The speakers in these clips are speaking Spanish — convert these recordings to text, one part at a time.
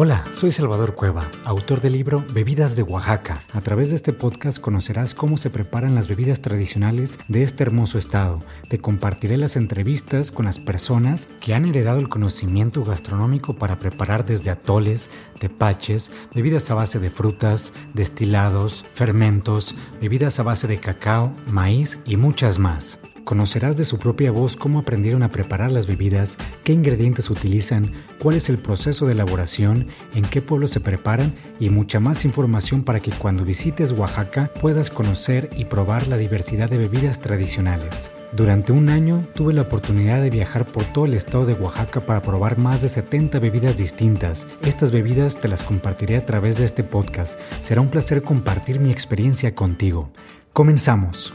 Hola, soy Salvador Cueva, autor del libro Bebidas de Oaxaca. A través de este podcast conocerás cómo se preparan las bebidas tradicionales de este hermoso estado. Te compartiré las entrevistas con las personas que han heredado el conocimiento gastronómico para preparar desde atoles, tepaches, bebidas a base de frutas, destilados, fermentos, bebidas a base de cacao, maíz y muchas más. Conocerás de su propia voz cómo aprendieron a preparar las bebidas, qué ingredientes utilizan, cuál es el proceso de elaboración, en qué pueblo se preparan y mucha más información para que cuando visites Oaxaca puedas conocer y probar la diversidad de bebidas tradicionales. Durante un año tuve la oportunidad de viajar por todo el estado de Oaxaca para probar más de 70 bebidas distintas. Estas bebidas te las compartiré a través de este podcast. Será un placer compartir mi experiencia contigo. Comenzamos.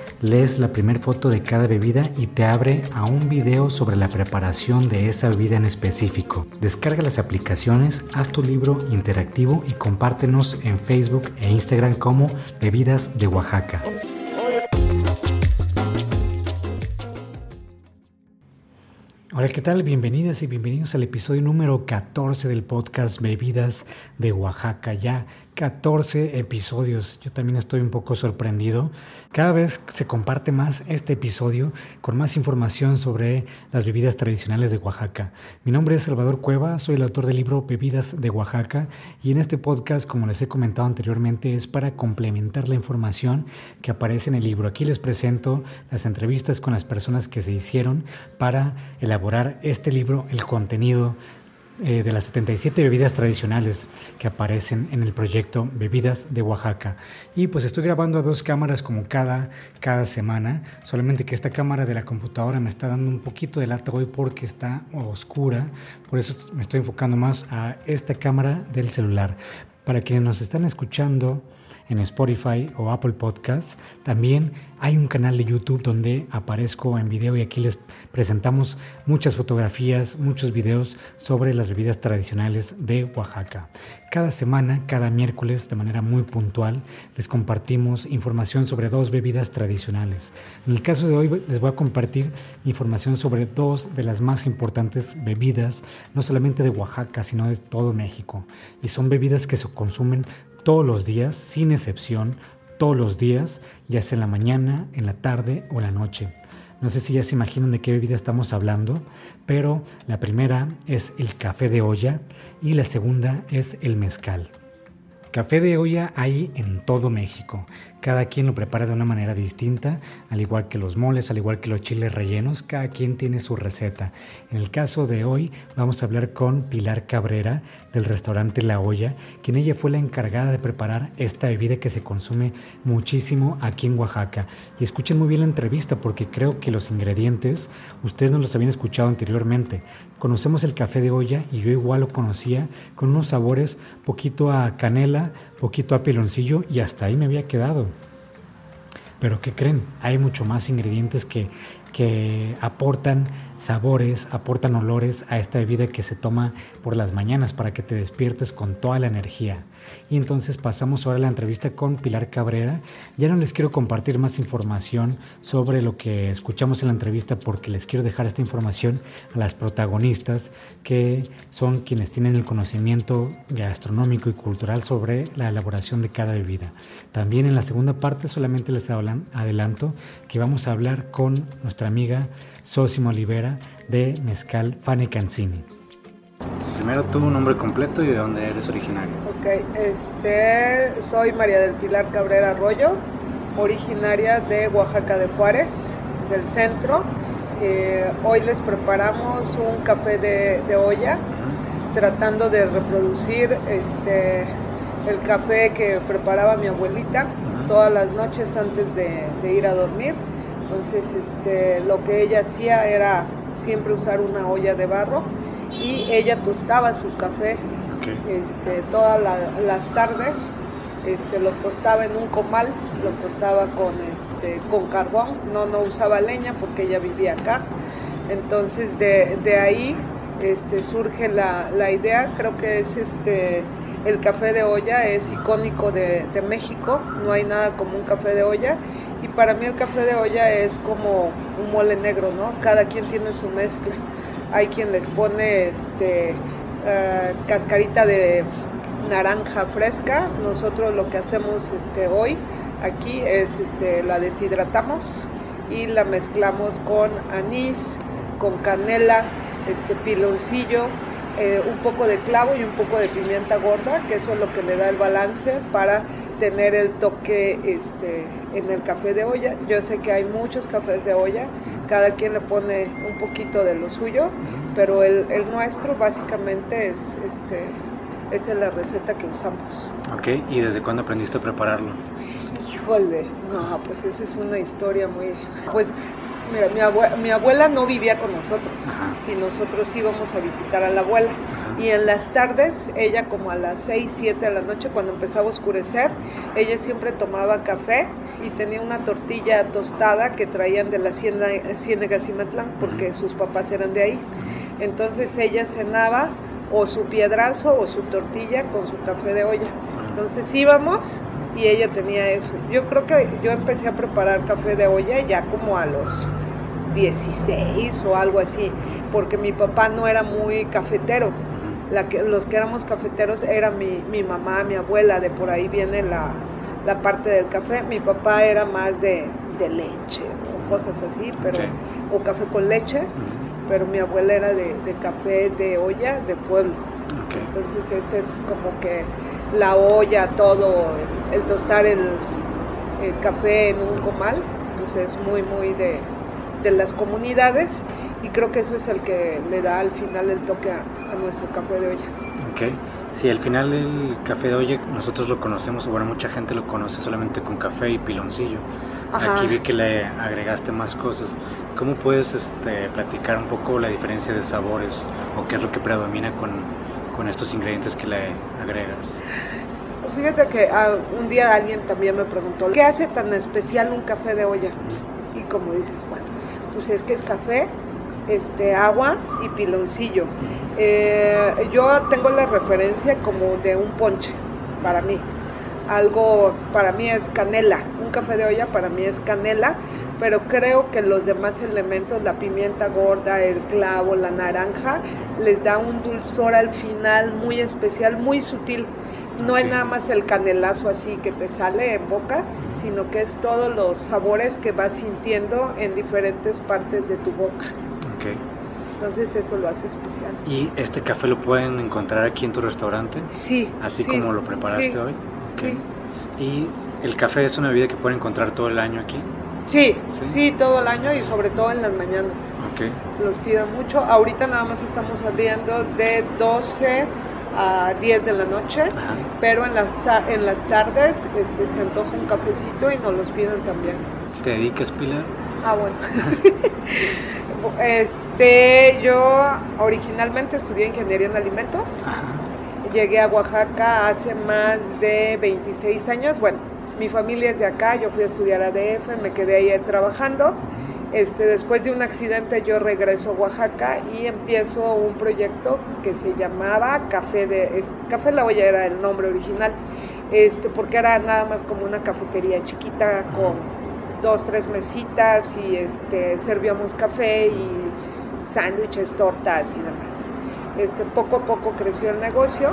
lees la primera foto de cada bebida y te abre a un video sobre la preparación de esa bebida en específico. Descarga las aplicaciones, haz tu libro interactivo y compártenos en Facebook e Instagram como Bebidas de Oaxaca. Hola, ¿qué tal? Bienvenidas y bienvenidos al episodio número 14 del podcast Bebidas de Oaxaca. Ya 14 episodios. Yo también estoy un poco sorprendido. Cada vez se comparte más este episodio con más información sobre las bebidas tradicionales de Oaxaca. Mi nombre es Salvador Cueva, soy el autor del libro Bebidas de Oaxaca y en este podcast, como les he comentado anteriormente, es para complementar la información que aparece en el libro. Aquí les presento las entrevistas con las personas que se hicieron para elaborar este libro, el contenido eh, de las 77 bebidas tradicionales que aparecen en el proyecto Bebidas de Oaxaca. Y pues estoy grabando a dos cámaras como cada, cada semana, solamente que esta cámara de la computadora me está dando un poquito de lata hoy porque está oscura, por eso me estoy enfocando más a esta cámara del celular. Para quienes nos están escuchando, en Spotify o Apple Podcasts. También hay un canal de YouTube donde aparezco en video y aquí les presentamos muchas fotografías, muchos videos sobre las bebidas tradicionales de Oaxaca. Cada semana, cada miércoles, de manera muy puntual, les compartimos información sobre dos bebidas tradicionales. En el caso de hoy les voy a compartir información sobre dos de las más importantes bebidas, no solamente de Oaxaca, sino de todo México. Y son bebidas que se consumen todos los días, sin excepción, todos los días, ya sea en la mañana, en la tarde o la noche. No sé si ya se imaginan de qué bebida estamos hablando, pero la primera es el café de olla y la segunda es el mezcal. Café de olla hay en todo México. Cada quien lo prepara de una manera distinta, al igual que los moles, al igual que los chiles rellenos, cada quien tiene su receta. En el caso de hoy vamos a hablar con Pilar Cabrera del restaurante La Olla, quien ella fue la encargada de preparar esta bebida que se consume muchísimo aquí en Oaxaca. Y escuchen muy bien la entrevista porque creo que los ingredientes ustedes no los habían escuchado anteriormente. Conocemos el café de olla y yo igual lo conocía con unos sabores poquito a canela, poquito a piloncillo y hasta ahí me había quedado. Pero ¿qué creen? Hay mucho más ingredientes que, que aportan sabores, aportan olores a esta bebida que se toma por las mañanas para que te despiertes con toda la energía. Y entonces pasamos ahora a la entrevista con Pilar Cabrera. Ya no les quiero compartir más información sobre lo que escuchamos en la entrevista porque les quiero dejar esta información a las protagonistas que son quienes tienen el conocimiento gastronómico y cultural sobre la elaboración de cada bebida. También en la segunda parte solamente les adelanto que vamos a hablar con nuestra amiga Sosimo Olivera de Mezcal Fane Cancini. Primero tu nombre completo y de dónde eres originario. Ok, este, soy María del Pilar Cabrera Arroyo, originaria de Oaxaca de Juárez, del centro. Eh, hoy les preparamos un café de, olla, tratando de reproducir este, el café que preparaba mi abuelita todas las noches antes de, ir a dormir. Entonces, este, lo que ella hacía era siempre usar una olla de barro y ella tostaba su café este, todas las tardes. Este, lo tostaba en un comal, lo tostaba con, este, con carbón, no, no usaba leña porque ella vivía acá. Entonces de, ahí este, surge la, la, idea, creo que es este, el café de olla, es icónico de, de, México, no hay nada como un café de olla. Y para mí el café de olla es como un mole negro, ¿no? Cada quien tiene su mezcla hay quien les pone este, eh, cascarita de naranja fresca. Nosotros lo que hacemos este, hoy aquí es este, la deshidratamos y la mezclamos con anís, con canela, piloncillo, eh, un poco de clavo y un poco de pimienta gorda, que eso es lo que le da el balance para tener el toque este, en el café de olla. Yo sé que hay muchos cafés de olla, cada quien le pone un poquito de lo suyo, pero el, nuestro básicamente es, este, esta es la receta que usamos. Ok, ¿y desde cuándo aprendiste a prepararlo? Híjole, no, pues esa es una historia muy... Pues Mira, mi abuela, mi abuela, no vivía con nosotros y nosotros íbamos a visitar a la abuela. Y en las tardes, ella como a las 6, 7 de la noche, cuando empezaba a oscurecer, ella siempre tomaba café y tenía una tortilla tostada que traían de la Ciénaga Cimatlán, porque sus papás eran de ahí. Entonces ella cenaba o su piedrazo o su tortilla con su café de olla. Entonces íbamos y ella tenía eso. Yo creo que yo empecé a preparar café de olla ya como a los 16 o algo así, porque mi papá no era muy cafetero. La que, los que éramos cafeteros era mi, mi, mamá, mi abuela, de por ahí viene la, la parte del café. Mi papá era más de, de leche o cosas así, pero, o café con leche, pero mi abuela era de, de, café de olla de pueblo. Entonces este es como que la olla, todo, el, tostar el, el café en un comal, pues es muy, muy de, de las comunidades y creo que eso es el que le da al final el toque a, nuestro café de olla. Ok, sí, al final el café de olla nosotros lo conocemos, o bueno, mucha gente lo conoce solamente con café y piloncillo. Aquí vi que le agregaste más cosas. ¿Cómo puedes este, platicar un poco la diferencia de sabores o qué es lo que predomina con, con estos ingredientes que le agregas? Fíjate que ah, un día alguien también me preguntó, ¿qué hace tan especial un café de olla? Y como dices, bueno, pues es que es café, este, agua y piloncillo. Eh, yo tengo la referencia como de un ponche para mí. Algo para mí es canela, un café de olla para mí es canela, pero creo que los demás elementos, la pimienta gorda, el clavo, la naranja, les da un dulzor al final muy especial, muy sutil no es nada más el canelazo así que te sale en boca, sino que es todos los sabores que vas sintiendo en diferentes partes de tu boca. Okay. Entonces eso lo hace especial. ¿Y este café lo pueden encontrar aquí en tu restaurante? Sí. Así como lo preparaste hoy. Sí. ¿Y el café es una bebida que pueden encontrar todo el año aquí? Sí, sí, todo el año y sobre todo en las mañanas. Okay. Los pido mucho. Ahorita nada más estamos abriendo de 12 a 10 de la noche, pero en las, en las tardes este, se antoja un cafecito y nos los piden también. ¿Te dedicas, Pilar? Ah, bueno. este, yo originalmente estudié ingeniería en alimentos. Llegué a Oaxaca hace más de 26 años. Bueno, mi familia es de acá, yo fui a estudiar a DF, me quedé ahí trabajando. Este, después de un accidente yo regreso a Oaxaca y empiezo un proyecto que se llamaba Café de Café La Olla era el nombre original, este, porque era nada más como una cafetería chiquita con dos, tres mesitas y este, servíamos café y sándwiches, tortas y demás. Este, poco a poco creció el negocio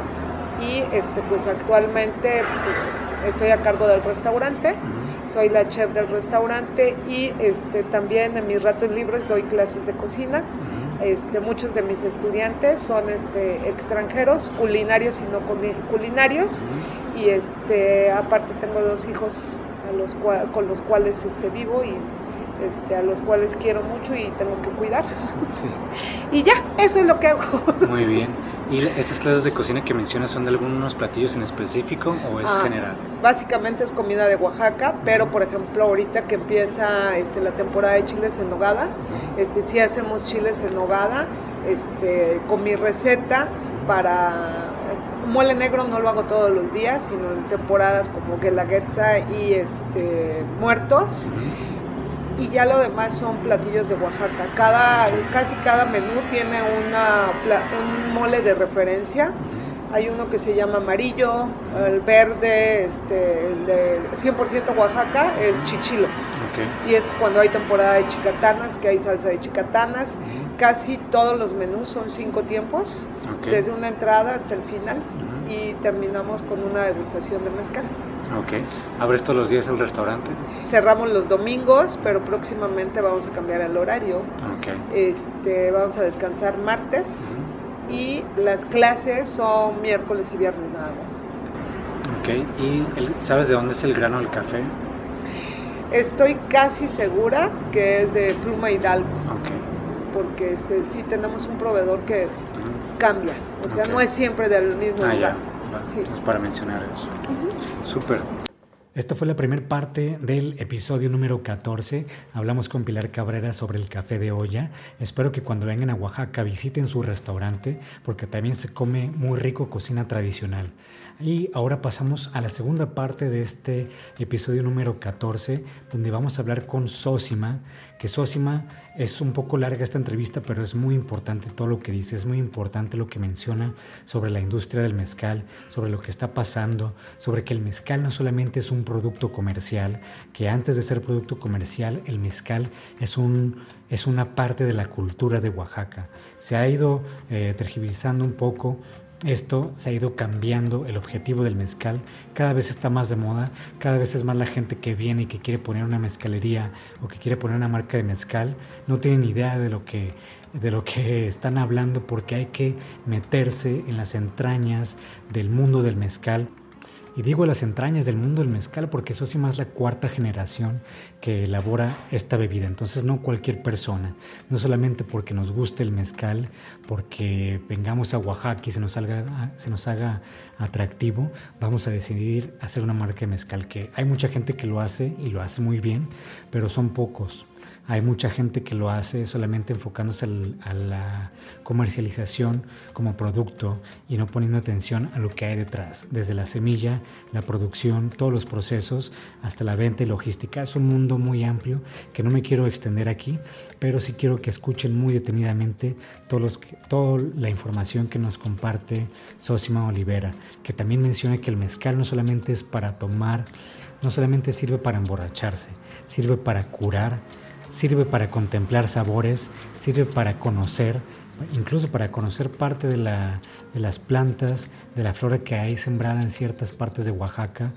y este, pues actualmente pues, estoy a cargo del restaurante soy la chef del restaurante y este, también en mis ratos libres doy clases de cocina. Este, muchos de mis estudiantes son este, extranjeros, culinarios y no culinarios. Y este, aparte tengo dos hijos a los con los cuales este, vivo y este, a los cuales quiero mucho y tengo que cuidar. y ya, eso es lo que hago. Muy bien. ¿Y estas clases de cocina que mencionas son de algunos platillos en específico o es ah, general? Básicamente es comida de Oaxaca, pero por ejemplo ahorita que empieza este, la temporada de chiles en nogada, este, sí hacemos chiles en nogada este, con mi receta para mole negro no lo hago todos los días, sino en temporadas como Guelaguetza y este, muertos y ya lo demás son platillos de Oaxaca. Cada, casi cada menú tiene una, un mole de referencia. Hay uno que se llama amarillo, el verde, este, el de 100% Oaxaca es chichilo. Y es cuando hay temporada de chicatanas, que hay salsa de chicatanas. Casi todos los menús son cinco tiempos, desde una entrada hasta el final. Y terminamos con una degustación de mezcal. Ok. ¿Abres todos los días el restaurante? Cerramos los domingos, pero próximamente vamos a cambiar el horario. Okay. Este, vamos a descansar martes y las clases son miércoles y viernes nada más. Ok. ¿Y sabes de dónde es el grano del café? Estoy casi segura que es de Pluma Hidalgo. Ok. Porque este, sí tenemos un proveedor que cambia. O sea, no es siempre del mismo ah, lugar. Sí. para mencionar eso. Súper. Esta fue la primera parte del episodio número 14. Hablamos con Pilar Cabrera sobre el café de olla. Espero que cuando vengan a Oaxaca visiten su restaurante porque también se come muy rico cocina tradicional. Y ahora pasamos a la segunda parte de este episodio número 14 donde vamos a hablar con Sosima, que Sosima es un poco larga esta entrevista, pero es muy importante todo lo que dice, es muy importante lo que menciona sobre la industria del mezcal, sobre lo que está pasando, sobre que el mezcal no solamente es un producto comercial, que antes de ser producto comercial, el mezcal es un es una parte de la cultura de Oaxaca. Se ha ido eh, tergiversando un poco esto se ha ido cambiando el objetivo del mezcal, cada vez está más de moda, cada vez es más la gente que viene y que quiere poner una mezcalería o que quiere poner una marca de mezcal, no tienen idea de lo que de lo que están hablando porque hay que meterse en las entrañas del mundo del mezcal y digo las entrañas del mundo del mezcal porque eso sí más la cuarta generación que elabora esta bebida. Entonces no cualquier persona, no solamente porque nos guste el mezcal, porque vengamos a Oaxaca y se nos, salga, se nos haga atractivo, vamos a decidir hacer una marca de mezcal. Que hay mucha gente que lo hace y lo hace muy bien, pero son pocos. Hay mucha gente que lo hace solamente enfocándose a la comercialización como producto y no poniendo atención a lo que hay detrás, desde la semilla, la producción, todos los procesos, hasta la venta y logística. Es un mundo muy amplio que no me quiero extender aquí, pero sí quiero que escuchen muy detenidamente todos toda la información que nos comparte Sosima Olivera, que también menciona que el mezcal no solamente es para tomar, no solamente sirve para emborracharse, sirve para curar, sirve para contemplar sabores, sirve para conocer, incluso para conocer parte de, la, de las plantas, de la flora que hay sembrada en ciertas partes de Oaxaca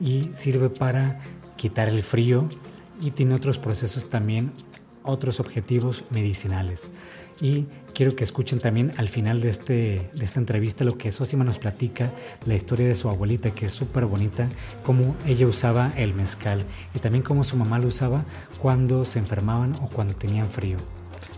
y sirve para quitar el frío y tiene otros procesos también, otros objetivos medicinales. Y quiero que escuchen también al final de, este, de esta entrevista lo que Sosima nos platica, la historia de su abuelita, que es súper bonita, cómo ella usaba el mezcal y también cómo su mamá lo usaba cuando se enfermaban o cuando tenían frío.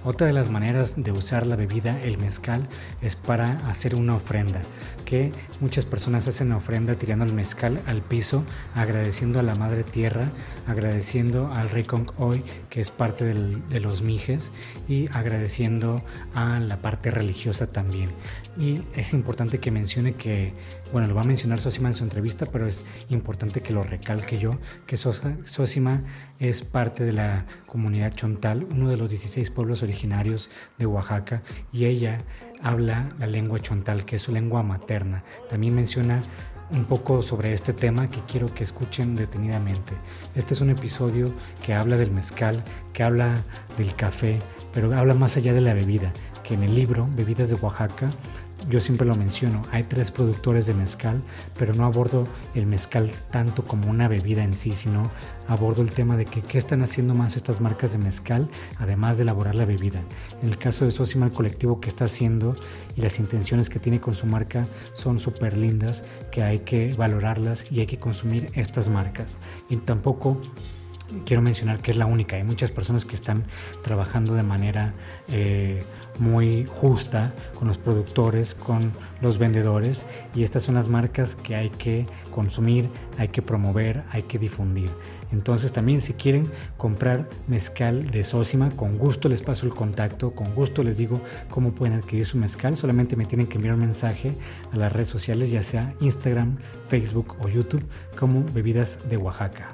Otra de las maneras de usar la bebida, el mezcal, es para hacer una ofrenda, que muchas personas hacen ofrenda tirando el mezcal al piso, agradeciendo a la Madre Tierra, agradeciendo al Rey Kong Hoy, que es parte de los mijes, y agradeciendo a la parte religiosa también. Y es importante que mencione que bueno, lo va a mencionar Sosima en su entrevista, pero es importante que lo recalque yo, que Sosima es parte de la comunidad chontal, uno de los 16 pueblos originarios de Oaxaca, y ella habla la lengua chontal, que es su lengua materna. También menciona un poco sobre este tema que quiero que escuchen detenidamente. Este es un episodio que habla del mezcal, que habla del café, pero habla más allá de la bebida, que en el libro Bebidas de Oaxaca yo siempre lo menciono, hay tres productores de mezcal, pero no abordo el mezcal tanto como una bebida en sí, sino abordo el tema de que qué están haciendo más estas marcas de mezcal, además de elaborar la bebida. En el caso de Sosima, el colectivo que está haciendo y las intenciones que tiene con su marca son súper lindas, que hay que valorarlas y hay que consumir estas marcas. Y tampoco quiero mencionar que es la única. Hay muchas personas que están trabajando de manera eh, muy justa con los productores, con los vendedores y estas son las marcas que hay que consumir, hay que promover, hay que difundir. Entonces también si quieren comprar mezcal de Sósima, con gusto les paso el contacto, con gusto les digo cómo pueden adquirir su mezcal, solamente me tienen que enviar un mensaje a las redes sociales, ya sea Instagram, Facebook o YouTube, como Bebidas de Oaxaca.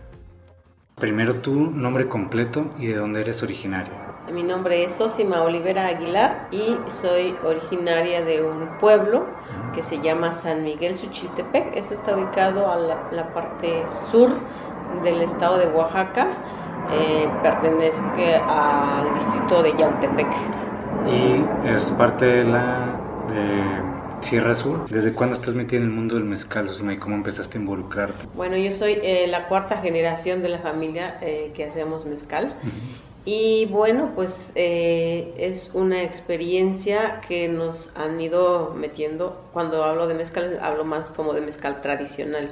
Primero tu nombre completo y de dónde eres originaria. Mi nombre es Sosima Olivera Aguilar y soy originaria de un pueblo que se llama San Miguel Suchiltepec. Eso está ubicado a la, parte sur del estado de Oaxaca. Eh, pertenece al distrito de Yautepec. ¿Y es parte de la de Sierra Sur. ¿Desde cuándo estás metida en el mundo del mezcal, ¿Y cómo empezaste a involucrarte? Bueno, yo soy eh, la cuarta generación de la familia eh, que hacemos mezcal. Y bueno, pues eh, es una experiencia que nos han ido metiendo. Cuando hablo de mezcal, hablo más como de mezcal tradicional.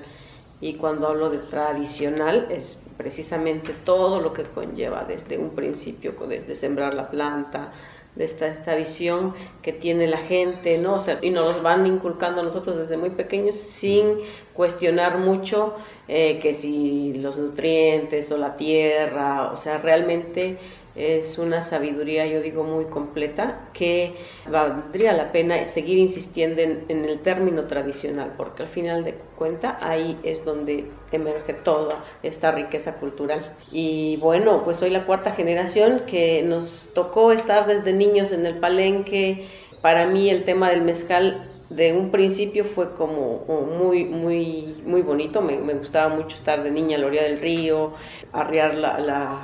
Y cuando hablo de tradicional, es precisamente todo lo que conlleva desde un principio, desde sembrar la planta, de esta, esta visión que tiene la gente, ¿no? O sea, y nos van inculcando a nosotros desde muy pequeños sin cuestionar mucho eh, que si los nutrientes o la tierra, o sea, realmente es una sabiduría, yo digo, muy completa, que valdría la pena seguir insistiendo en, el término tradicional, porque al final de cuenta ahí es donde emerge toda esta riqueza cultural. Y bueno, pues soy la cuarta generación que nos tocó estar desde niños en el palenque. Para mí el tema del mezcal de un principio fue como muy, muy, muy bonito. Me, gustaba mucho estar de niña a la orilla del río, arriar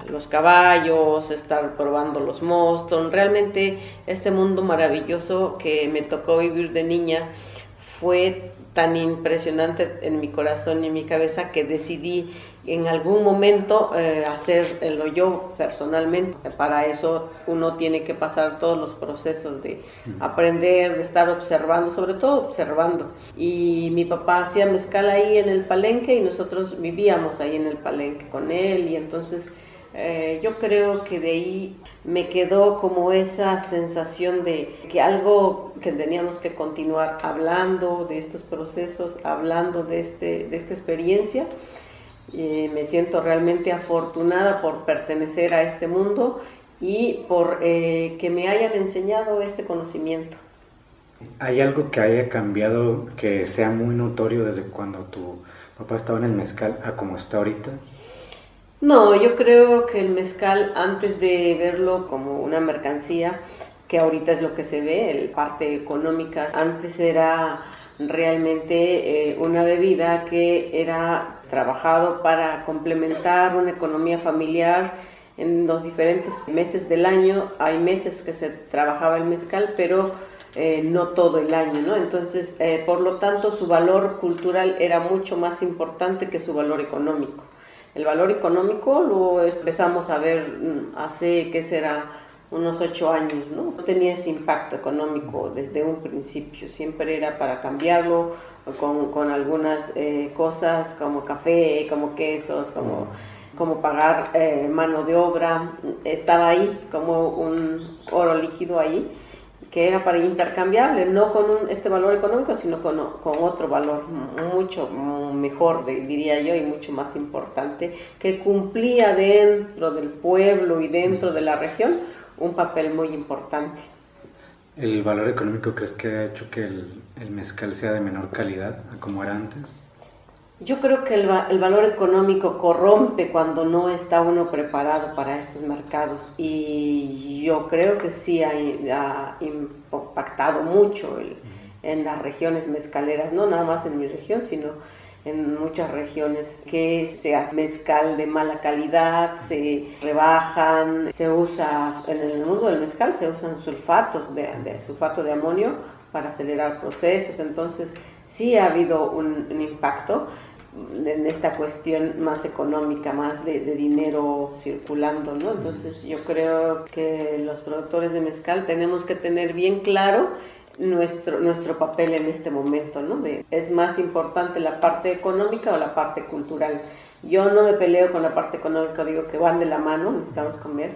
los caballos, estar probando los mostos. Realmente este mundo maravilloso que me tocó vivir de niña fue tan impresionante en mi corazón y en mi cabeza que decidí en algún momento eh, hacerlo yo personalmente. Para eso uno tiene que pasar todos los procesos de aprender, de estar observando, sobre todo observando. Y mi papá hacía mezcal ahí en el palenque y nosotros vivíamos ahí en el palenque con él y entonces eh, yo creo que de ahí me quedó como esa sensación de que algo que teníamos que continuar hablando de estos procesos, hablando de, este, de esta experiencia. Eh, me siento realmente afortunada por pertenecer a este mundo y por eh, que me hayan enseñado este conocimiento. ¿Hay algo que haya cambiado que sea muy notorio desde cuando tu papá estaba en el mezcal a como está ahorita? No, yo creo que el mezcal, antes de verlo como una mercancía, que ahorita es lo que se ve, la parte económica, antes era realmente eh, una bebida que era trabajado para complementar una economía familiar en los diferentes meses del año. Hay meses que se trabajaba el mezcal, pero eh, no todo el año, ¿no? Entonces, eh, por lo tanto, su valor cultural era mucho más importante que su valor económico. El valor económico lo empezamos a ver mm, hace, ¿qué será? Unos ocho años, ¿no? tenía ese impacto económico desde un principio, siempre era para cambiarlo con, con algunas eh, cosas como café, como quesos, como, como pagar eh, mano de obra, estaba ahí como un oro líquido ahí que era para intercambiable, no con este valor económico, sino con, con otro valor mucho mejor, diría yo, y mucho más importante, que cumplía dentro del pueblo y dentro de la región un papel muy importante. ¿El valor económico crees que ha hecho que el, el mezcal sea de menor calidad a como era antes? Yo creo que el, el, valor económico corrompe cuando no está uno preparado para estos mercados. Y yo creo que sí ha, impactado mucho en las regiones mezcaleras, no nada más en mi región, sino en muchas regiones que se hace mezcal de mala calidad, se rebajan, se usa, en el mundo del mezcal se usan sulfatos de, de sulfato de amonio para acelerar procesos, entonces sí ha habido un, impacto en esta cuestión más económica, más de, dinero circulando, ¿no? Entonces yo creo que los productores de mezcal tenemos que tener bien claro nuestro, nuestro papel en este momento, ¿no? ¿Es más importante la parte económica o la parte cultural? Yo no me peleo con la parte económica, digo que van de la mano, necesitamos comer,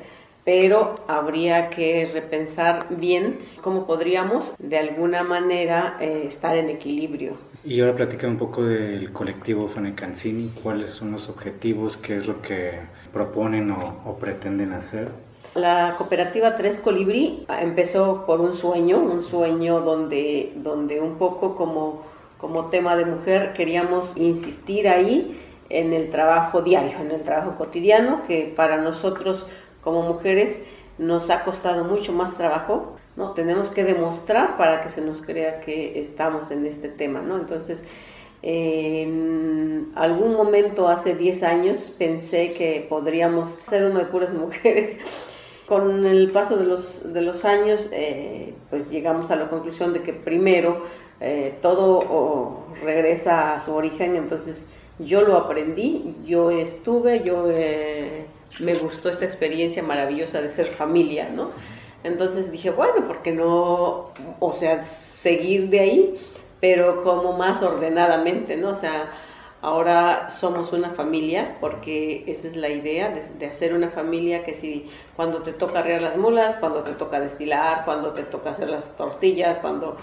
pero habría que repensar bien cómo podríamos de alguna manera eh, estar en equilibrio. Y ahora platicar un poco del colectivo Fanecancini, cuáles son los objetivos, qué es lo que proponen o, o pretenden hacer. La cooperativa Tres Colibrí empezó por un sueño, un sueño donde, donde un poco como, como tema de mujer queríamos insistir ahí en el trabajo diario, en el trabajo cotidiano, que para nosotros como mujeres nos ha costado mucho más trabajo, ¿no? Tenemos que demostrar para que se nos crea que estamos en este tema, ¿no? Entonces, en algún momento hace 10 años pensé que podríamos ser una de puras mujeres con el paso de los, de los años, eh, pues llegamos a la conclusión de que primero eh, todo regresa a su origen, entonces yo lo aprendí, yo estuve, yo eh, me gustó esta experiencia maravillosa de ser familia, ¿no? Entonces dije, bueno, ¿por qué no, o sea, seguir de ahí, pero como más ordenadamente, ¿no? O sea, Ahora somos una familia, porque esa es la idea de, hacer una familia que si cuando te toca arrear las mulas, cuando te toca destilar, cuando te toca hacer las tortillas, cuando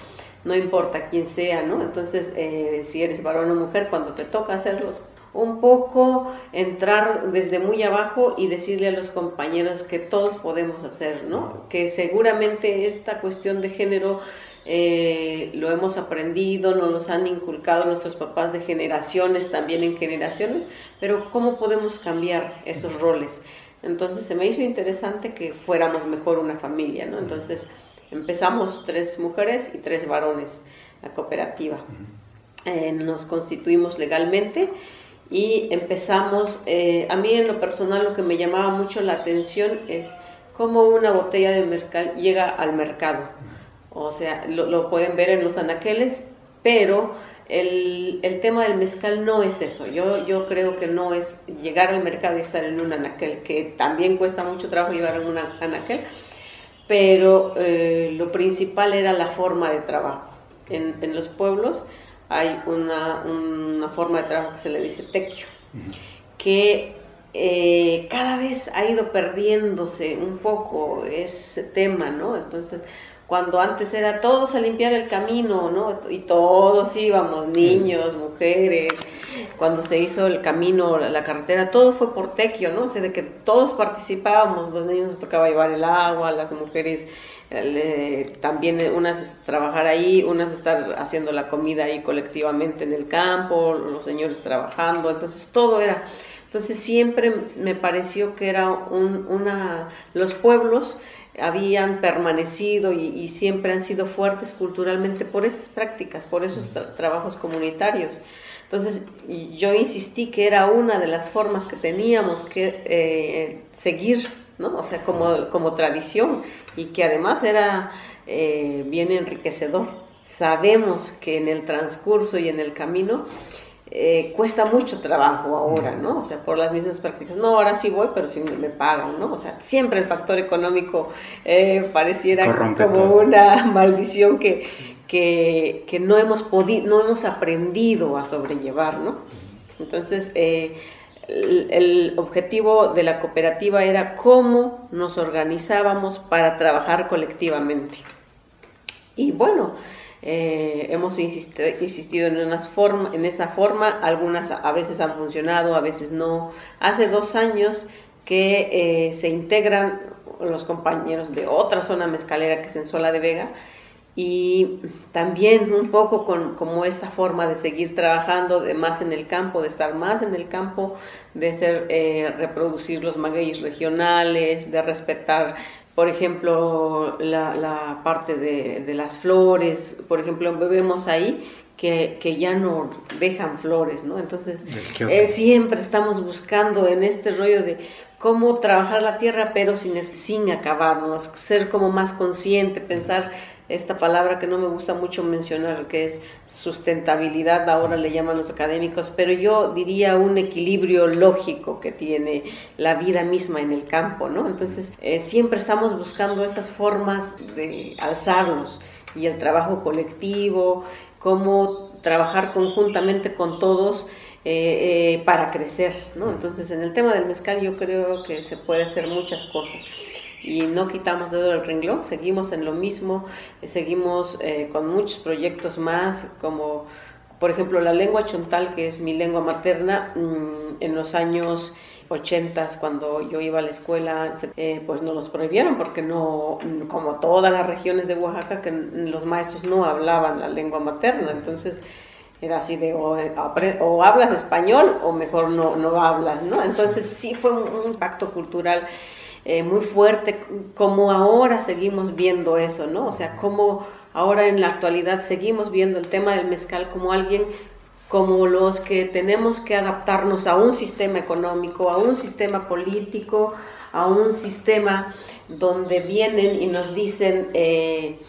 no importa quién sea, ¿no? Entonces, eh, si eres varón o mujer, cuando te toca hacerlos, un poco entrar desde muy abajo y decirle a los compañeros que todos podemos hacer, ¿no? Que seguramente esta cuestión de género eh, lo hemos aprendido, nos los han inculcado nuestros papás de generaciones, también en generaciones, pero ¿cómo podemos cambiar esos roles? Entonces se me hizo interesante que fuéramos mejor una familia, ¿no? Entonces empezamos tres mujeres y tres varones, la cooperativa. Eh, nos constituimos legalmente y empezamos, eh, a mí en lo personal lo que me llamaba mucho la atención es cómo una botella de mercal llega al mercado o sea, lo, pueden ver en los anaqueles, pero el, el, tema del mezcal no es eso. Yo, yo creo que no es llegar al mercado y estar en un anaquel, que también cuesta mucho trabajo llevar en un anaquel, pero eh, lo principal era la forma de trabajo. En, en los pueblos hay una, una, forma de trabajo que se le dice tequio, que eh, cada vez ha ido perdiéndose un poco ese tema, ¿no? Entonces, cuando antes era todos a limpiar el camino, ¿no? Y todos íbamos, niños, mujeres, cuando se hizo el camino, la, carretera, todo fue por tequio, ¿no? O sea, de que todos participábamos, los niños nos tocaba llevar el agua, las mujeres también unas trabajar ahí, unas estar haciendo la comida ahí colectivamente en el campo, los señores trabajando, entonces todo era... Entonces siempre me pareció que era un, una... Los pueblos habían permanecido y, siempre han sido fuertes culturalmente por esas prácticas, por esos trabajos comunitarios. Entonces yo insistí que era una de las formas que teníamos que eh, seguir, ¿no? o sea, como, como tradición y que además era eh, bien enriquecedor. Sabemos que en el transcurso y en el camino eh, cuesta mucho trabajo ahora, ¿no? O sea, por las mismas prácticas. No, ahora sí voy, pero sí me pagan, ¿no? O sea, siempre el factor económico eh, pareciera como una maldición que, que, no, hemos podido, no hemos aprendido a sobrellevar, ¿no? Entonces, eh, el, el, objetivo de la cooperativa era cómo nos organizábamos para trabajar colectivamente. Y bueno, eh, hemos insistido en, unas forma, en esa forma, algunas a veces han funcionado, a veces no. Hace dos años que eh, se integran los compañeros de otra zona mezcalera que es en Sola de Vega y también un poco con como esta forma de seguir trabajando de más en el campo, de estar más en el campo, de ser, eh, reproducir los magueyes regionales, de respetar por ejemplo, la, parte de, las flores, por ejemplo, vemos ahí que, ya no dejan flores, ¿no? Entonces, eh, siempre estamos buscando en este rollo de cómo trabajar la tierra, pero sin, sin acabarnos, ser como más consciente, pensar esta palabra que no me gusta mucho mencionar, que es sustentabilidad, ahora le llaman los académicos, pero yo diría un equilibrio lógico que tiene la vida misma en el campo, ¿no? Entonces, eh, siempre estamos buscando esas formas de alzarnos y el trabajo colectivo, cómo trabajar conjuntamente con todos eh, eh, para crecer, ¿no? Entonces, en el tema del mezcal yo creo que se puede hacer muchas cosas y no quitamos dedo del renglón, seguimos en lo mismo, eh, seguimos con muchos proyectos más, como por ejemplo la lengua chontal, que es mi lengua materna, mm, en los años 80 cuando yo iba a la escuela, pues no los prohibieron porque no, como todas las regiones de Oaxaca, que los maestros no hablaban la lengua materna, entonces era así de o, hablas español o mejor no, no hablas, ¿no? Entonces sí fue un, impacto cultural eh, muy fuerte, como ahora seguimos viendo eso, ¿no? O sea, como ahora en la actualidad seguimos viendo el tema del mezcal como alguien como los que tenemos que adaptarnos a un sistema económico, a un sistema político, a un sistema donde vienen y nos dicen... Eh,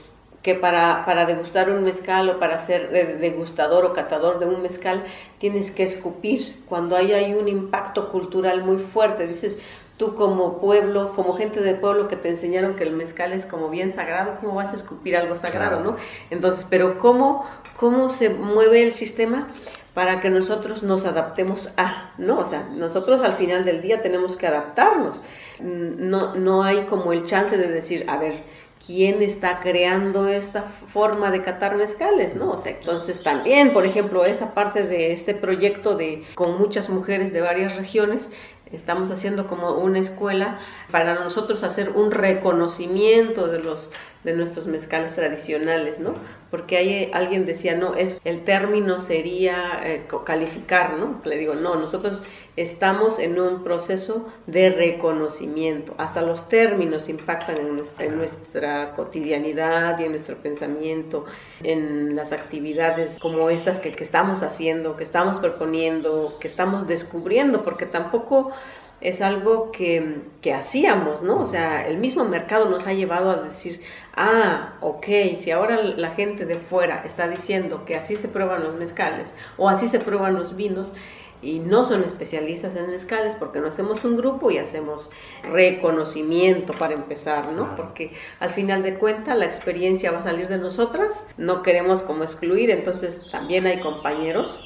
que para, para, degustar un mezcal o para ser degustador o catador de un mezcal tienes que escupir. Cuando hay, hay un impacto cultural muy fuerte, dices, tú como pueblo, como gente de pueblo que te enseñaron que el mezcal es como bien sagrado, ¿cómo vas a escupir algo sagrado, no? Entonces, pero ¿cómo, cómo se mueve el sistema? para que nosotros nos adaptemos a, ¿no? O sea, nosotros al final del día tenemos que adaptarnos. No, no hay como el chance de decir, a ver, quién está creando esta forma de catar mezcales, ¿no? O sea, entonces también, por ejemplo, esa parte de este proyecto de con muchas mujeres de varias regiones Estamos haciendo como una escuela para nosotros hacer un reconocimiento de los de nuestros mezcales tradicionales, ¿no? Porque hay, alguien decía, no, es el término sería eh, calificar, ¿no? Le digo, no, nosotros estamos en un proceso de reconocimiento. Hasta los términos impactan en nuestra, cotidianidad y en nuestro pensamiento, en las actividades como estas que, que estamos haciendo, que estamos proponiendo, que estamos descubriendo, porque tampoco es algo que, que, hacíamos, ¿no? O sea, el mismo mercado nos ha llevado a decir, ah, ok, si ahora la gente de fuera está diciendo que así se prueban los mezcales o así se prueban los vinos, y no son especialistas en mezcales porque no hacemos un grupo y hacemos reconocimiento para empezar, ¿no? Porque al final de cuentas la experiencia va a salir de nosotras, no queremos como excluir, entonces también hay compañeros.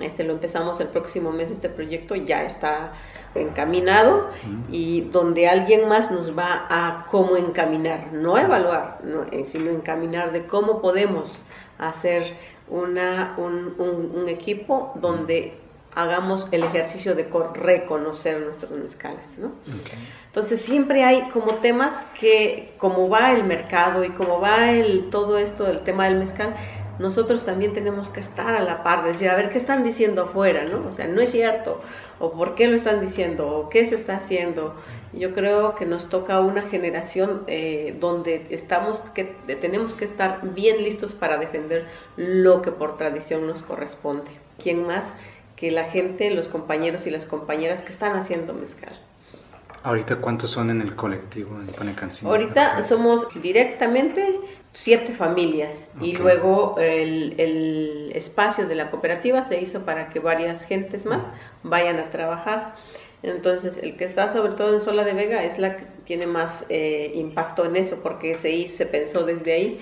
Este lo empezamos el próximo mes este proyecto ya está encaminado y donde alguien más nos va a cómo encaminar, no evaluar, eh, sino encaminar de cómo podemos hacer una, un, equipo donde hagamos el ejercicio de reconocer nuestros mezcales, ¿no? Entonces siempre hay como temas que, como va el mercado y como va el, todo esto del tema del mezcal, nosotros también tenemos que estar a la par, de decir, a ver, ¿qué están diciendo afuera? ¿no? O sea, no es cierto, o por qué lo están diciendo, o qué se está haciendo. Yo creo que nos toca una generación eh, donde estamos, que tenemos que estar bien listos para defender lo que por tradición nos corresponde. ¿Quién más que la gente, los compañeros y las compañeras que están haciendo mezcal? Ahorita, ¿cuántos son en el colectivo en Ahorita somos directamente siete familias y luego el, espacio de la cooperativa se hizo para que varias gentes más vayan a trabajar. Entonces, el que está sobre todo en Sola de Vega es la que tiene más eh, impacto en eso, porque se, se pensó desde ahí.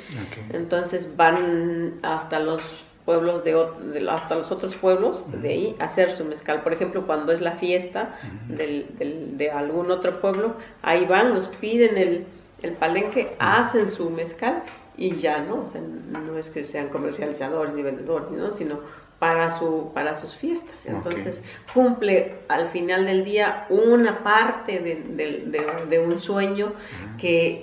Entonces, van hasta los pueblos de, hasta los otros pueblos de ahí hacer su mezcal. Por ejemplo, cuando es la fiesta de algún otro pueblo, ahí van, nos piden el, el palenque, hacen su mezcal y ya, ¿no? O sea, no es que sean comercializadores ni vendedores, ¿no? sino para, su, para sus fiestas. Entonces, cumple al final del día una parte de, un sueño que,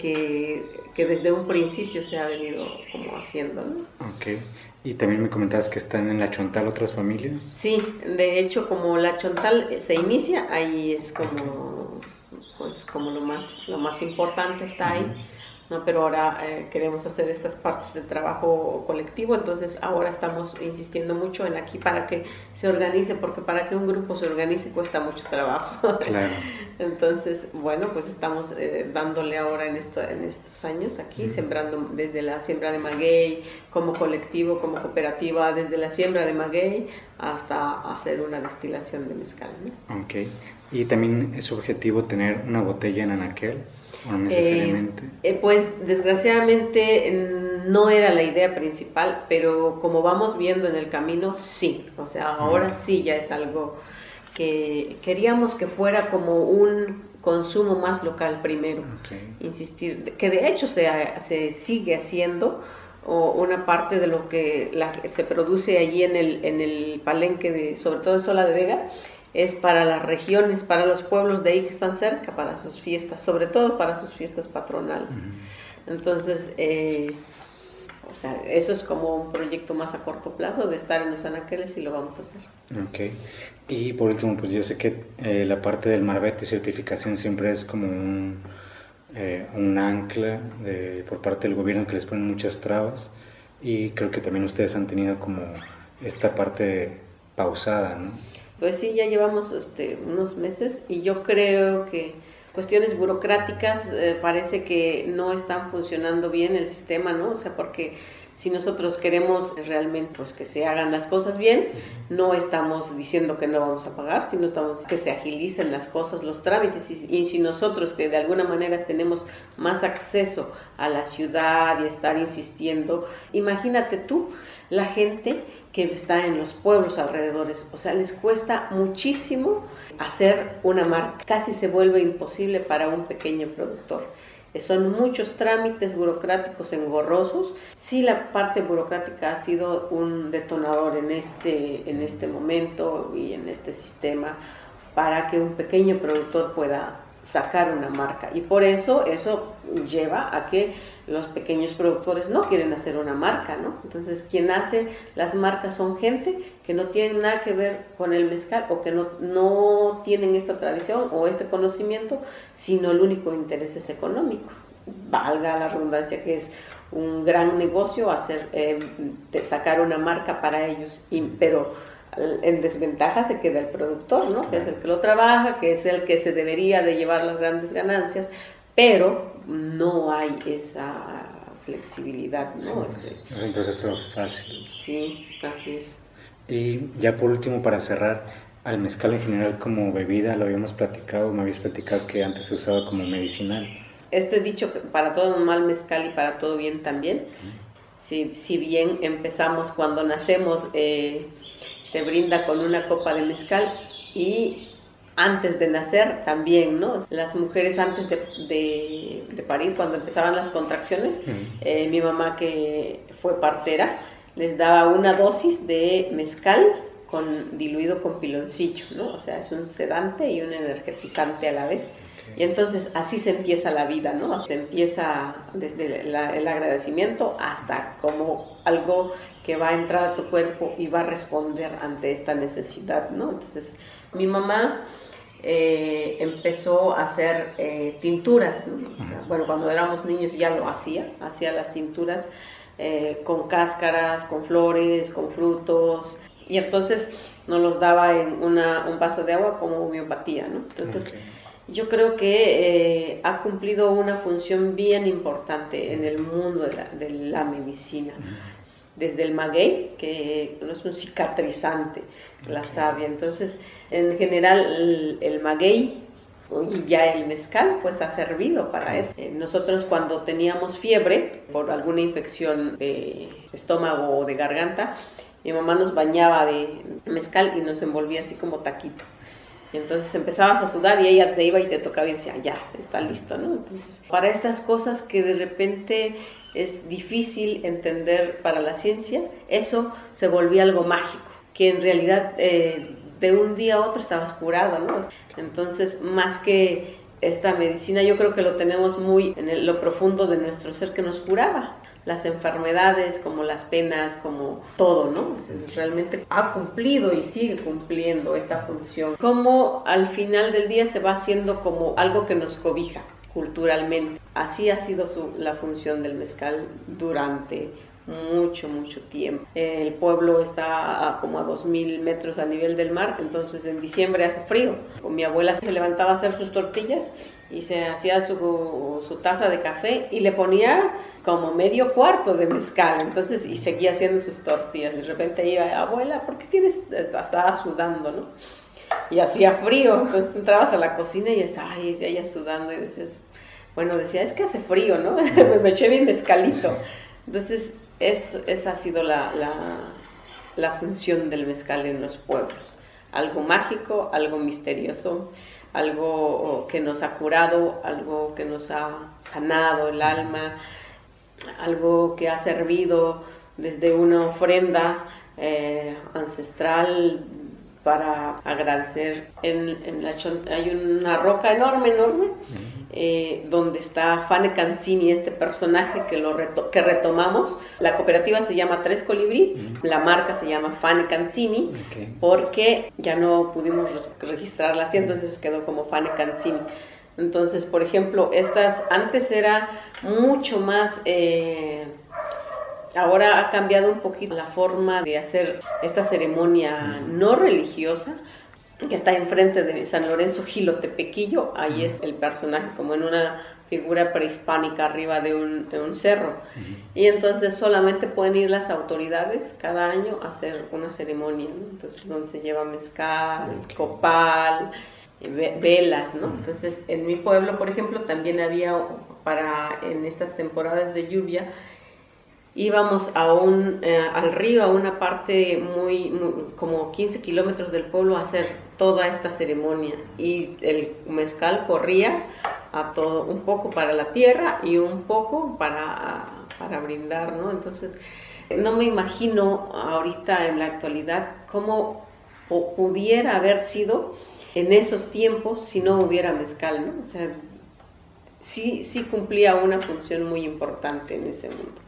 que, desde un principio se ha venido como haciendo, ¿no? Ok. Y también me comentabas que están en la Chontal otras familias. Sí, de hecho, como la Chontal se inicia, ahí es como, pues, como lo más, lo más importante está ahí. ¿no? pero ahora eh, queremos hacer estas partes de trabajo colectivo, entonces ahora estamos insistiendo mucho en aquí para que se organice, porque para que un grupo se organice cuesta mucho trabajo. Claro. Entonces, bueno, pues estamos eh, dándole ahora en, esto, en estos años aquí, sembrando desde la siembra de maguey, como colectivo, como cooperativa, desde la siembra de maguey hasta hacer una destilación de mezcal. ¿no? Ok. ¿Y también es objetivo tener una botella en anaquel? ¿O no necesariamente? Eh, eh, pues desgraciadamente no era la idea principal, pero como vamos viendo en el camino, sí. O sea, ahora sí ya es algo que queríamos que fuera como un consumo más local primero. Insistir, que de hecho se, se sigue haciendo o una parte de lo que se produce allí en el, en el palenque, de, sobre todo de Sola de Vega, es para las regiones, para los pueblos de ahí que están cerca, para sus fiestas, sobre todo para sus fiestas patronales. Entonces, eh, o sea, eso es como un proyecto más a corto plazo de estar en los anaqueles y lo vamos a hacer. Ok. Y por último, pues yo sé que eh, la parte del marbete y certificación siempre es como un, eh, un ancla de, por parte del gobierno que les pone muchas trabas y creo que también ustedes han tenido como esta parte pausada, ¿no? Pues sí, ya llevamos este, unos meses y yo creo que cuestiones burocráticas eh, parece que no están funcionando bien el sistema, ¿no? O sea, porque si nosotros queremos realmente pues que se hagan las cosas bien, no estamos diciendo que no vamos a pagar, sino estamos que se agilicen las cosas, los trámites y, si nosotros que de alguna manera tenemos más acceso a la ciudad y estar insistiendo, imagínate tú la gente que está en los pueblos alrededores, o sea, les cuesta muchísimo hacer una marca, casi se vuelve imposible para un pequeño productor. Son muchos trámites burocráticos engorrosos. Sí, la parte burocrática ha sido un detonador en este, en este momento y en este sistema para que un pequeño productor pueda sacar una marca. Y por eso eso lleva a que los pequeños productores no quieren hacer una marca, ¿no? Entonces, quien hace las marcas son gente que no tienen nada que ver con el mezcal o que no, no tienen esta tradición o este conocimiento, sino el único interés es económico. Valga la redundancia que es un gran negocio hacer eh, sacar una marca para ellos, pero en desventaja se queda el productor, ¿no? Que es el que lo trabaja, que es el que se debería de llevar las grandes ganancias, pero no hay esa flexibilidad, ¿no? es un proceso fácil. Sí, así es. Y ya por último, para cerrar, al mezcal en general como bebida, lo habíamos platicado, me habías platicado que antes se usaba como medicinal. Este dicho, para todo mal mezcal y para todo bien también, si, si, bien empezamos cuando nacemos, eh, se brinda con una copa de mezcal y antes de nacer también, ¿no? Las mujeres antes de, de, parir, cuando empezaban las contracciones, eh, mi mamá que fue partera, les daba una dosis de mezcal con, diluido con piloncillo, ¿no? O sea, es un sedante y un energetizante a la vez. Y entonces así se empieza la vida, ¿no? Se empieza desde el agradecimiento hasta como algo que va a entrar a tu cuerpo y va a responder ante esta necesidad, ¿no? Entonces, mi mamá eh, empezó a hacer eh, tinturas. bueno, cuando éramos niños ya lo hacía, hacía las tinturas eh, con cáscaras, con flores, con frutos, y entonces nos los daba en una, un vaso de agua como homeopatía. ¿no? Entonces, yo creo que ha cumplido una función bien importante en el mundo de la, de la medicina desde el maguey, que no es un cicatrizante, la savia. Entonces, en general, el, maguey y ya el mezcal pues ha servido para eso. Eh, nosotros cuando teníamos fiebre por alguna infección de estómago o de garganta, mi mamá nos bañaba de mezcal y nos envolvía así como taquito. Y entonces empezabas a sudar y ella te iba y te tocaba y decía, ya, está listo, ¿no? Entonces, para estas cosas que de repente es difícil entender para la ciencia, eso se volvía algo mágico, que en realidad eh, de un día a otro estabas curado, ¿no? Entonces, más que esta medicina, yo creo que lo tenemos muy en lo profundo de nuestro ser que nos curaba. Las enfermedades, como las penas, como todo, ¿no? Realmente ha cumplido y sigue cumpliendo esta función. Como al final del día se va haciendo como algo que nos cobija culturalmente. Así ha sido la función del mezcal durante mucho, mucho tiempo. El pueblo está a como a 2.000 metros a nivel del mar, entonces en diciembre hace frío. Mi abuela se levantaba a hacer sus tortillas y se hacía su, su taza de café y le ponía como medio cuarto de mezcal, entonces, y seguía haciendo sus tortillas. De repente iba, abuela, ¿por qué tienes? Estaba sudando, ¿no? Y hacía frío, entonces entrabas a la cocina y estaba ahí ella sudando y decías, bueno, decía, es que hace frío, ¿no? me eché mi mezcalito. Entonces, esa ha sido la, la, función del mezcal en los pueblos. Algo mágico, algo misterioso, algo que nos ha curado, algo que nos ha sanado el alma, algo que ha servido desde una ofrenda eh, ancestral para agradecer. En, en la hay una roca enorme, enorme, eh, donde está Fane Cancini, este personaje que, lo que retomamos. La cooperativa se llama Tres Colibrí, la marca se llama Fane Cancini, porque ya no pudimos registrarla así, entonces quedó como Fane Cancini. Entonces, por ejemplo, estas antes era mucho más... Eh, Ahora ha cambiado un poquito la forma de hacer esta ceremonia no religiosa, que está enfrente de San Lorenzo Gilotepequillo, ahí es el personaje como en una figura prehispánica arriba de un, cerro. Y entonces solamente pueden ir las autoridades cada año a hacer una ceremonia, entonces donde se lleva mezcal, copal, velas, ¿no? Entonces en mi pueblo, por ejemplo, también había para en estas temporadas de lluvia, íbamos a un, eh, al río, a una parte muy, como 15 kilómetros del pueblo a hacer toda esta ceremonia y el mezcal corría a todo, un poco para la tierra y un poco para, para brindar, ¿no? Entonces, no me imagino ahorita en la actualidad cómo pudiera haber sido en esos tiempos si no hubiera mezcal, ¿no? O sea, sí, sí cumplía una función muy importante en ese mundo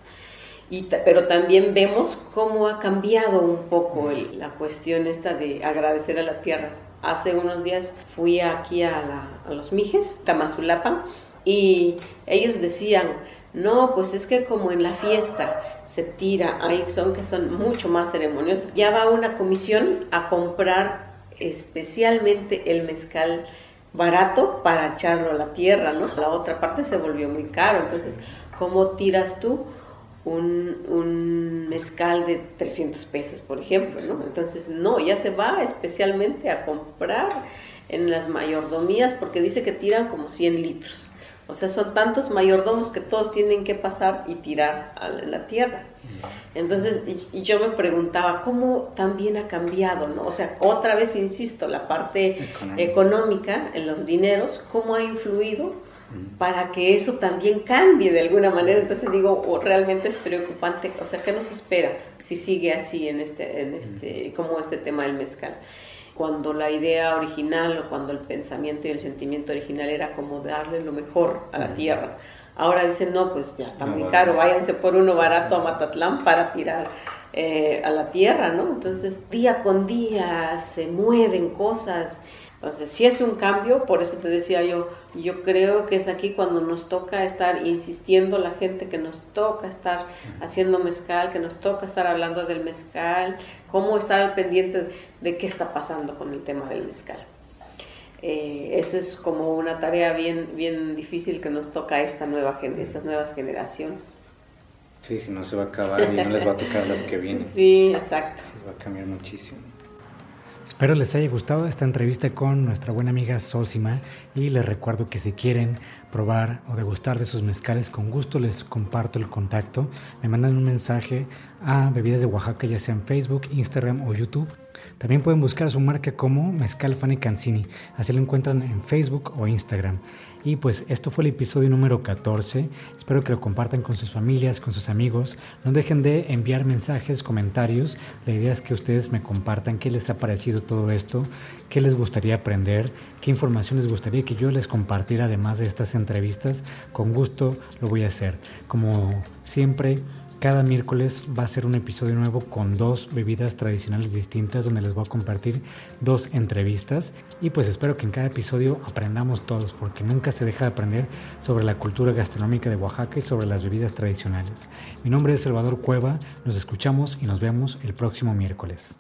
pero también vemos cómo ha cambiado un poco la cuestión esta de agradecer a la tierra. Hace unos días fui aquí a, los Mijes, Tamazulapan, y ellos decían, no, pues es que como en la fiesta se tira, hay son que son mucho más ceremonios, ya va una comisión a comprar especialmente el mezcal barato para echarlo a la tierra, ¿no? La otra parte se volvió muy caro, entonces, ¿cómo tiras tú? Un, un, mezcal de 300 pesos, por ejemplo, ¿no? Entonces, no, ya se va especialmente a comprar en las mayordomías porque dice que tiran como 100 litros. O sea, son tantos mayordomos que todos tienen que pasar y tirar a la tierra. Entonces, y, yo me preguntaba, ¿cómo también ha cambiado, no? O sea, otra vez insisto, la parte económica en los dineros, ¿cómo ha influido para que eso también cambie de alguna manera. Entonces digo, o realmente es preocupante, o sea, ¿qué nos espera si sigue así en este, en este, como este tema del mezcal? Cuando la idea original o cuando el pensamiento y el sentimiento original era como darle lo mejor a la tierra. Ahora dicen, no, pues ya está muy caro, váyanse por uno barato a Matatlán para tirar eh, a la tierra, ¿no? Entonces, día con día se mueven cosas entonces, si es un cambio, por eso te decía yo, yo creo que es aquí cuando nos toca estar insistiendo la gente que nos toca estar haciendo mezcal, que nos toca estar hablando del mezcal, cómo estar al pendiente de qué está pasando con el tema del mezcal. Eh, eso es como una tarea bien, bien difícil que nos toca a esta nueva, estas nuevas generaciones. Sí, si no se va a acabar y no les va a tocar las que vienen. Sí, exacto. va a cambiar muchísimo. Espero les haya gustado esta entrevista con nuestra buena amiga Sosima y les recuerdo que si quieren probar o degustar de sus mezcales, con gusto les comparto el contacto. Me mandan un mensaje a Bebidas de Oaxaca, ya sea en Facebook, Instagram o YouTube. También pueden buscar su marca como Mezcal Fanny Cancini, así lo encuentran en Facebook o Instagram. Y pues esto fue el episodio número 14. Espero que lo compartan con sus familias, con sus amigos. No dejen de enviar mensajes, comentarios. La idea es que ustedes me compartan qué les ha parecido todo esto, qué les gustaría aprender, qué información les gustaría que yo les compartiera además de estas entrevistas. Con gusto lo voy a hacer. Como siempre, Cada miércoles va a ser un episodio nuevo con dos bebidas tradicionales distintas donde les voy a compartir dos entrevistas y pues espero que en cada episodio aprendamos todos porque nunca se deja de aprender sobre la cultura gastronómica de Oaxaca y sobre las bebidas tradicionales. Mi nombre es Salvador Cueva, nos escuchamos y nos vemos el próximo miércoles.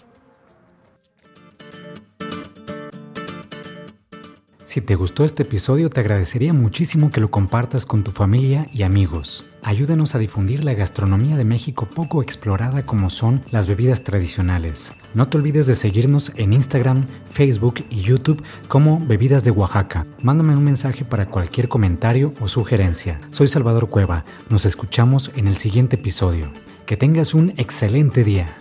Si te gustó este episodio, te agradecería muchísimo que lo compartas con tu familia y amigos. Ayúdanos a difundir la gastronomía de México poco explorada como son las bebidas tradicionales. No te olvides de seguirnos en Instagram, Facebook y YouTube como Bebidas de Oaxaca. Mándame un mensaje para cualquier comentario o sugerencia. Soy Salvador Cueva. Nos escuchamos en el siguiente episodio. Que tengas un excelente día.